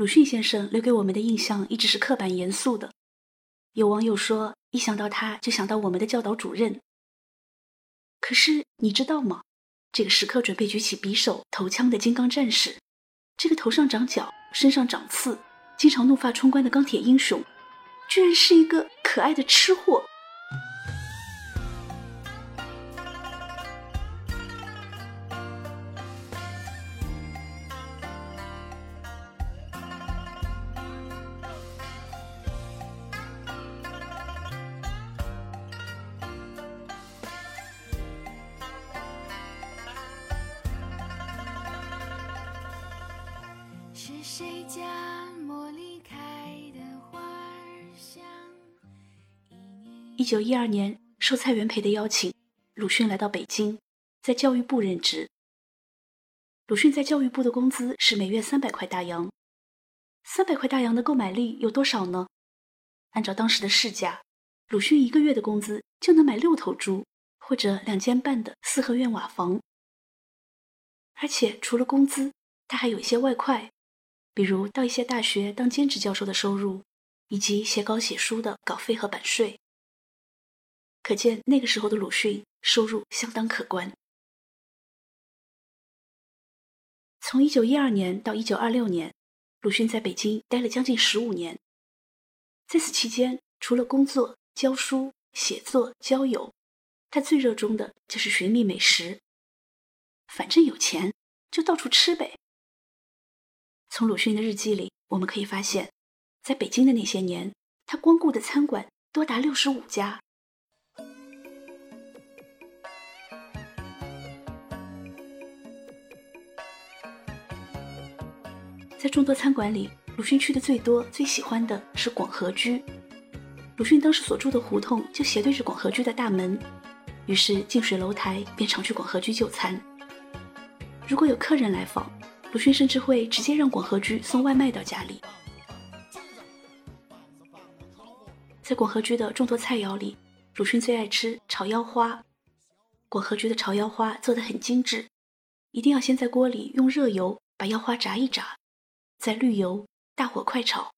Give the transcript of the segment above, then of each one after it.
鲁迅先生留给我们的印象一直是刻板严肃的。有网友说，一想到他就想到我们的教导主任。可是你知道吗？这个时刻准备举起匕首投枪的金刚战士，这个头上长角、身上长刺、经常怒发冲冠的钢铁英雄，居然是一个可爱的吃货。谁家茉莉开的花香一九一二年，受蔡元培的邀请，鲁迅来到北京，在教育部任职。鲁迅在教育部的工资是每月三百块大洋。三百块大洋的购买力有多少呢？按照当时的市价，鲁迅一个月的工资就能买六头猪或者两间半的四合院瓦房。而且除了工资，他还有一些外快。比如到一些大学当兼职教授的收入，以及写稿写书的稿费和版税。可见那个时候的鲁迅收入相当可观。从一九一二年到一九二六年，鲁迅在北京待了将近十五年。在此期间，除了工作、教书、写作、交友，他最热衷的就是寻觅美食。反正有钱，就到处吃呗。从鲁迅的日记里，我们可以发现，在北京的那些年，他光顾的餐馆多达六十五家。在众多餐馆里，鲁迅去的最多、最喜欢的是广和居。鲁迅当时所住的胡同就斜对着广和居的大门，于是近水楼台，便常去广和居就餐。如果有客人来访，鲁迅甚至会直接让广和居送外卖到家里。在广和居的众多菜肴里，鲁迅最爱吃炒腰花。广和居的炒腰花做得很精致，一定要先在锅里用热油把腰花炸一炸，再滤油，大火快炒，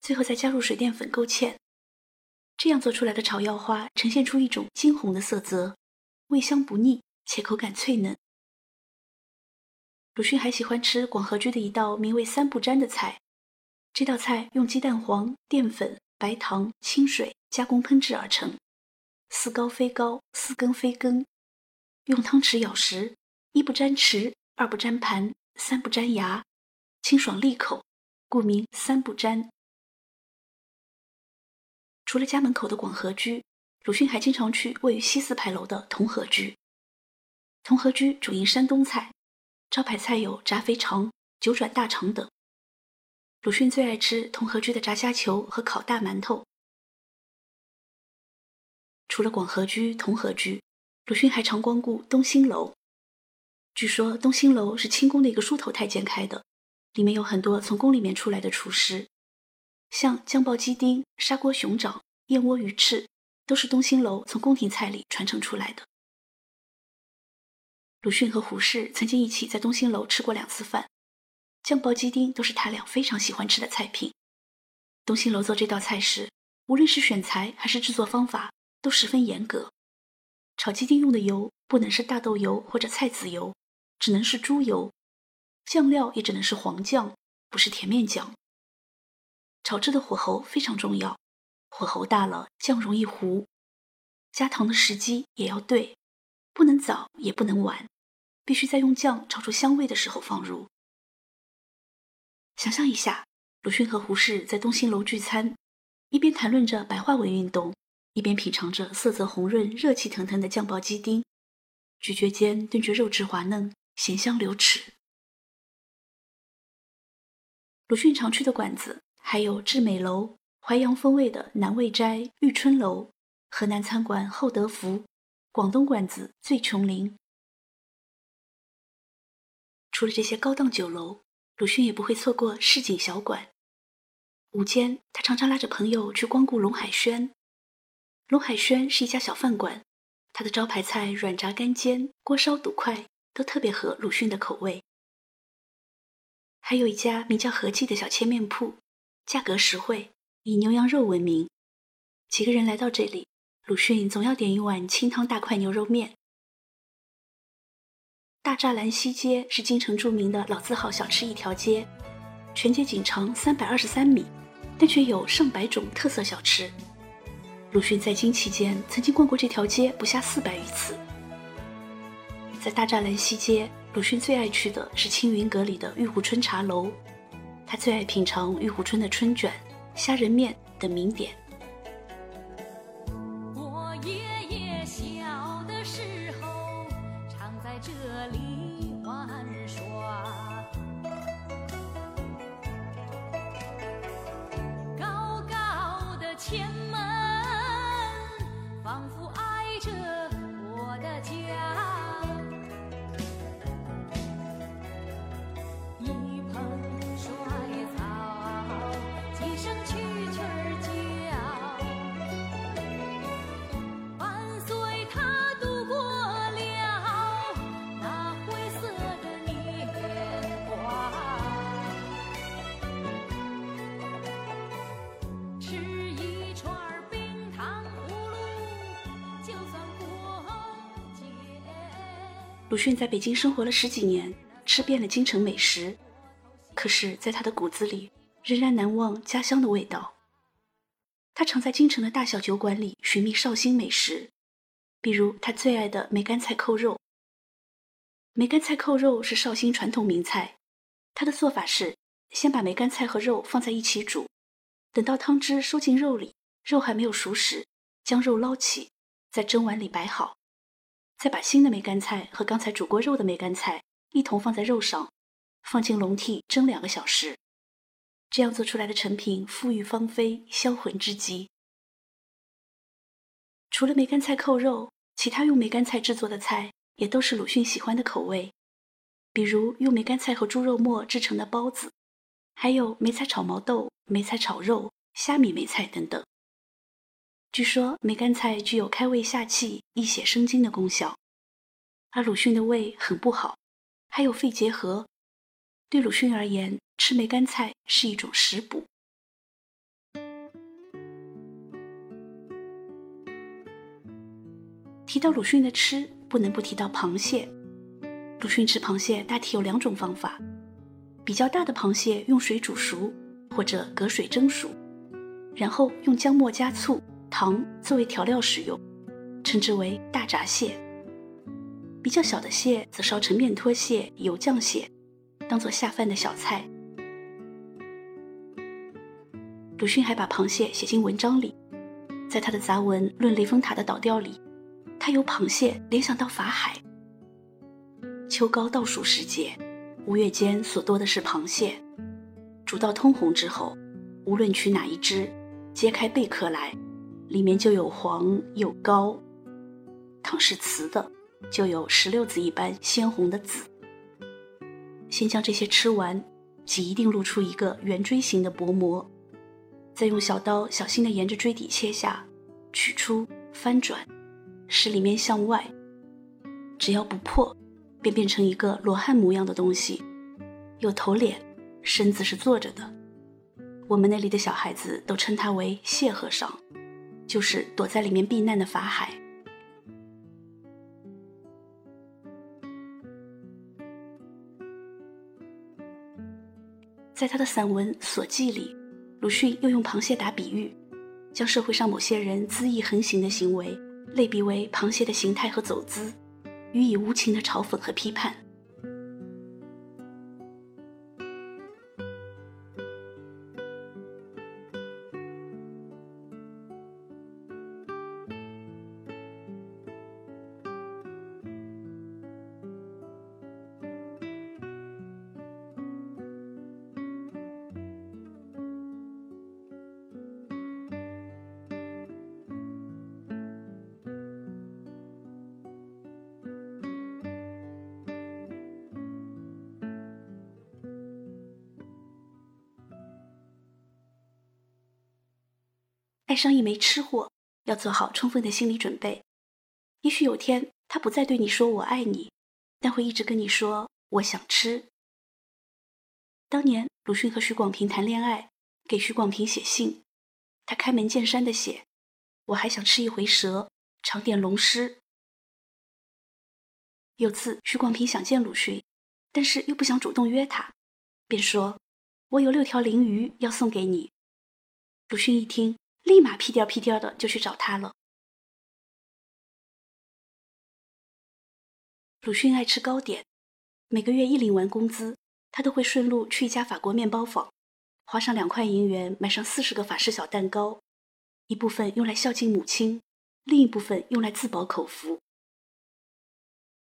最后再加入水淀粉勾芡。这样做出来的炒腰花呈现出一种金红的色泽，味香不腻，且口感脆嫩。鲁迅还喜欢吃广和居的一道名为“三不沾”的菜，这道菜用鸡蛋黄、淀粉、白糖、清水加工烹制而成，似糕非糕，似羹非羹。用汤匙舀食，一不沾匙，二不沾盘，三不沾牙，清爽利口，故名“三不沾”。除了家门口的广和居，鲁迅还经常去位于西四牌楼的同和居。同和居主营山东菜。招牌菜有炸肥肠、九转大肠等。鲁迅最爱吃同和居的炸虾球和烤大馒头。除了广和居、同和居，鲁迅还常光顾东兴楼。据说东兴楼是清宫的一个梳头太监开的，里面有很多从宫里面出来的厨师，像酱爆鸡丁、砂锅熊掌、燕窝鱼翅，都是东兴楼从宫廷菜里传承出来的。鲁迅和胡适曾经一起在东兴楼吃过两次饭，酱爆鸡丁都是他俩非常喜欢吃的菜品。东兴楼做这道菜时，无论是选材还是制作方法都十分严格。炒鸡丁用的油不能是大豆油或者菜籽油，只能是猪油；酱料也只能是黄酱，不是甜面酱。炒制的火候非常重要，火候大了酱容易糊。加糖的时机也要对，不能早也不能晚。必须在用酱炒出香味的时候放入。想象一下，鲁迅和胡适在东兴楼聚餐，一边谈论着白话文运动，一边品尝着色泽红润、热气腾腾的酱爆鸡丁，咀嚼间顿觉肉质滑嫩、咸香流齿。鲁迅常去的馆子还有致美楼、淮扬风味的南味斋、玉春楼、河南餐馆厚德福、广东馆子醉琼林。除了这些高档酒楼，鲁迅也不会错过市井小馆。午间，他常常拉着朋友去光顾龙海轩。龙海轩是一家小饭馆，它的招牌菜软炸干煎、锅烧肚块都特别合鲁迅的口味。还有一家名叫和记的小切面铺，价格实惠，以牛羊肉闻名。几个人来到这里，鲁迅总要点一碗清汤大块牛肉面。大栅栏西街是京城著名的老字号小吃一条街，全街仅长三百二十三米，但却有上百种特色小吃。鲁迅在京期间曾经逛过这条街不下四百余次。在大栅栏西街，鲁迅最爱去的是青云阁里的玉壶春茶楼，他最爱品尝玉壶春的春卷、虾仁面等名点。鲁迅在北京生活了十几年，吃遍了京城美食，可是，在他的骨子里仍然难忘家乡的味道。他常在京城的大小酒馆里寻觅绍兴美食，比如他最爱的梅干菜扣肉。梅干菜扣肉是绍兴传统名菜，他的做法是先把梅干菜和肉放在一起煮，等到汤汁收进肉里，肉还没有熟时，将肉捞起，在蒸碗里摆好。再把新的梅干菜和刚才煮过肉的梅干菜一同放在肉上，放进笼屉蒸两个小时。这样做出来的成品馥郁芳菲，销魂之极。除了梅干菜扣肉，其他用梅干菜制作的菜也都是鲁迅喜欢的口味，比如用梅干菜和猪肉末制成的包子，还有梅菜炒毛豆、梅菜炒肉、虾米梅菜等等。据说梅干菜具有开胃下气、益血生津的功效，而鲁迅的胃很不好，还有肺结核。对鲁迅而言，吃梅干菜是一种食补。提到鲁迅的吃，不能不提到螃蟹。鲁迅吃螃蟹大体有两种方法：比较大的螃蟹用水煮熟，或者隔水蒸熟，然后用姜末加醋。糖作为调料使用，称之为大闸蟹。比较小的蟹则烧成面拖蟹、油酱蟹，当做下饭的小菜。鲁迅还把螃蟹写进文章里，在他的杂文《论雷峰塔的倒掉》里，他由螃蟹联想到法海。秋高倒数时节，吴越间所多的是螃蟹，煮到通红之后，无论取哪一只，揭开贝壳来。里面就有黄有膏，汤是瓷的，就有石榴子一般鲜红的籽。先将这些吃完，即一定露出一个圆锥形的薄膜，再用小刀小心地沿着锥底切下，取出翻转，使里面向外，只要不破，便变成一个罗汉模样的东西，有头脸，身子是坐着的。我们那里的小孩子都称它为谢和尚。就是躲在里面避难的法海。在他的散文《所记》里，鲁迅又用螃蟹打比喻，将社会上某些人恣意横行的行为类比为螃蟹的形态和走姿，予以无情的嘲讽和批判。爱上一枚吃货，要做好充分的心理准备。也许有天他不再对你说“我爱你”，但会一直跟你说“我想吃”。当年鲁迅和许广平谈恋爱，给许广平写信，他开门见山的写：“我还想吃一回蛇，尝点龙虱。”有次许广平想见鲁迅，但是又不想主动约他，便说：“我有六条鲮鱼要送给你。”鲁迅一听，立马屁颠屁颠的就去找他了。鲁迅爱吃糕点，每个月一领完工资，他都会顺路去一家法国面包坊，花上两块银元买上四十个法式小蛋糕，一部分用来孝敬母亲，另一部分用来自饱口福。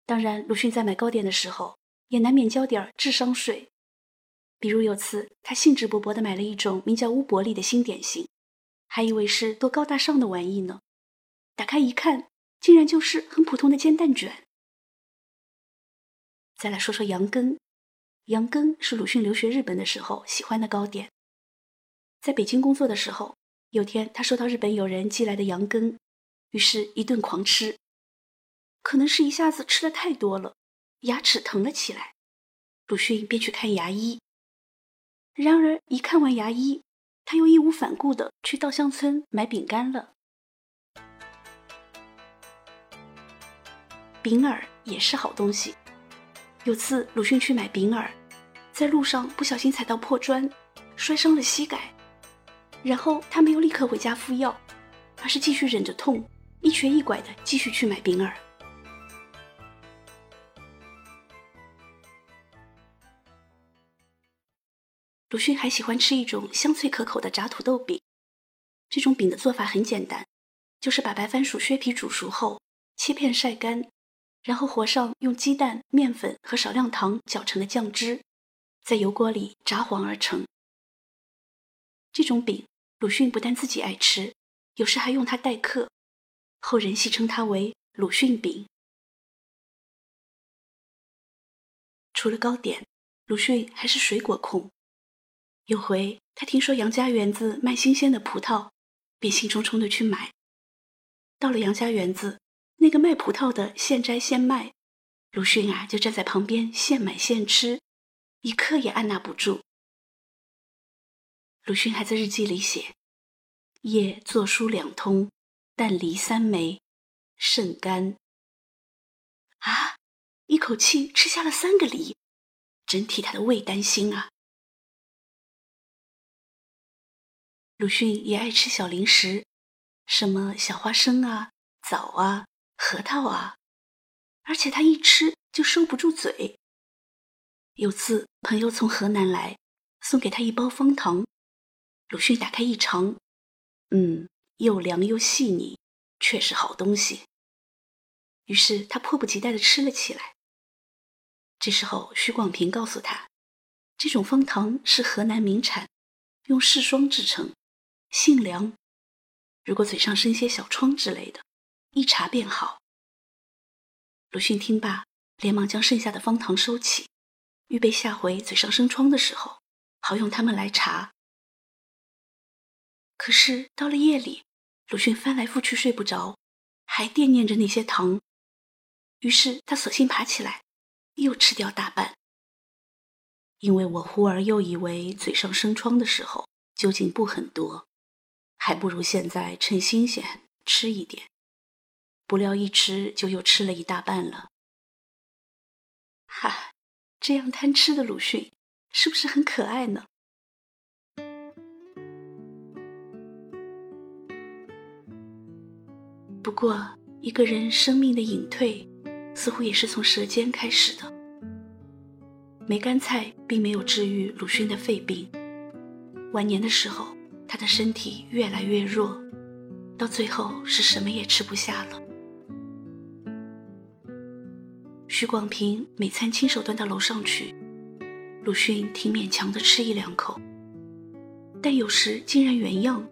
当然，鲁迅在买糕点的时候，也难免交点智商税。比如有次，他兴致勃勃地买了一种名叫乌伯利的新点心，还以为是多高大上的玩意呢，打开一看，竟然就是很普通的煎蛋卷。再来说说羊羹，羊羹是鲁迅留学日本的时候喜欢的糕点。在北京工作的时候，有天他收到日本友人寄来的羊羹，于是一顿狂吃。可能是一下子吃的太多了，牙齿疼了起来，鲁迅便去看牙医。然而一看完牙医，他又义无反顾的去稻香村买饼干了。饼饵也是好东西。有次鲁迅去买饼饵，在路上不小心踩到破砖，摔伤了膝盖。然后他没有立刻回家敷药，而是继续忍着痛，一瘸一拐的继续去买饼饵。鲁迅还喜欢吃一种香脆可口的炸土豆饼。这种饼的做法很简单，就是把白番薯削皮煮熟后切片晒干。然后和上用鸡蛋、面粉和少量糖搅成的酱汁，在油锅里炸黄而成。这种饼，鲁迅不但自己爱吃，有时还用它待客，后人戏称它为“鲁迅饼”。除了糕点，鲁迅还是水果控。有回他听说杨家园子卖新鲜的葡萄，便兴冲冲的去买。到了杨家园子。那个卖葡萄的现摘现卖，鲁迅啊就站在旁边现买现吃，一刻也按捺不住。鲁迅还在日记里写：“夜作书两通，但梨三枚，甚甘。”啊，一口气吃下了三个梨，真替他的胃担心啊！鲁迅也爱吃小零食，什么小花生啊、枣啊。核桃啊，而且他一吃就收不住嘴。有次朋友从河南来，送给他一包方糖，鲁迅打开一尝，嗯，又凉又细腻，确是好东西。于是他迫不及待地吃了起来。这时候徐广平告诉他，这种方糖是河南名产，用柿霜制成，性凉，如果嘴上生些小疮之类的。一查便好。鲁迅听罢，连忙将剩下的方糖收起，预备下回嘴上生疮的时候，好用它们来查。可是到了夜里，鲁迅翻来覆去睡不着，还惦念着那些糖，于是他索性爬起来，又吃掉大半。因为我忽而又以为嘴上生疮的时候究竟不很多，还不如现在趁新鲜吃一点。不料一吃就又吃了一大半了。哈，这样贪吃的鲁迅，是不是很可爱呢？不过，一个人生命的隐退，似乎也是从舌尖开始的。梅干菜并没有治愈鲁迅的肺病，晚年的时候，他的身体越来越弱，到最后是什么也吃不下了。徐广平每餐亲手端到楼上去，鲁迅挺勉强的吃一两口，但有时竟然原样，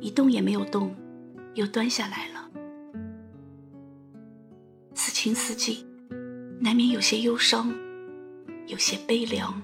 一动也没有动，又端下来了。此情此景，难免有些忧伤，有些悲凉。